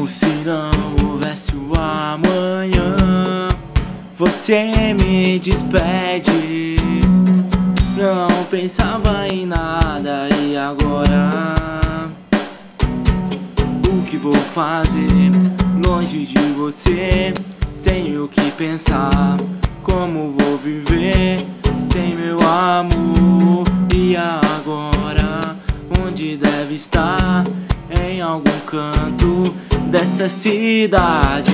Como se não houvesse o amanhã. Você me despede. Não pensava em nada e agora o que vou fazer longe de você, sem o que pensar? Como vou viver sem meu amor? E agora onde deve estar? Em algum canto dessa cidade,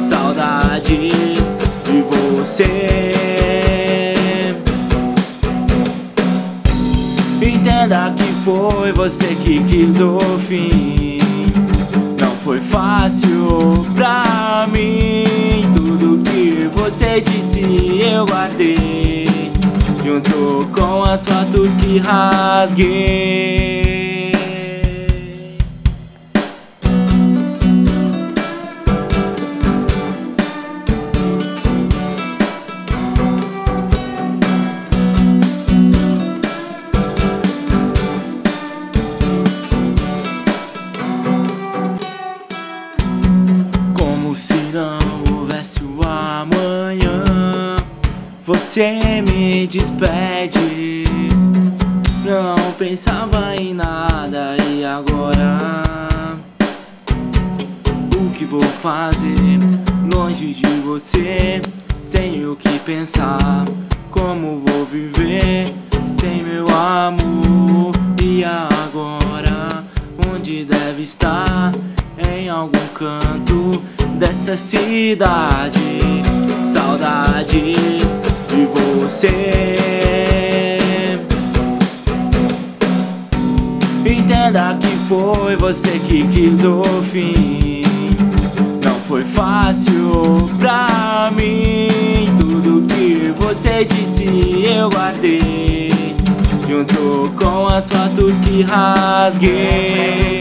saudade de você. Entenda que foi você que quis o fim. Não foi fácil pra mim. Tudo que você disse eu guardei. Junto com as fotos que rasguei. Se não houvesse o amanhã. Você me despede. Não pensava em nada e agora o que vou fazer longe de você, sem o que pensar? Como vou viver sem meu amor? E agora onde deve estar? Em algum canto dessa cidade, saudade de você. Entenda que foi você que quis o fim. Não foi fácil pra mim. Tudo que você disse eu guardei. Junto com as fotos que rasguei.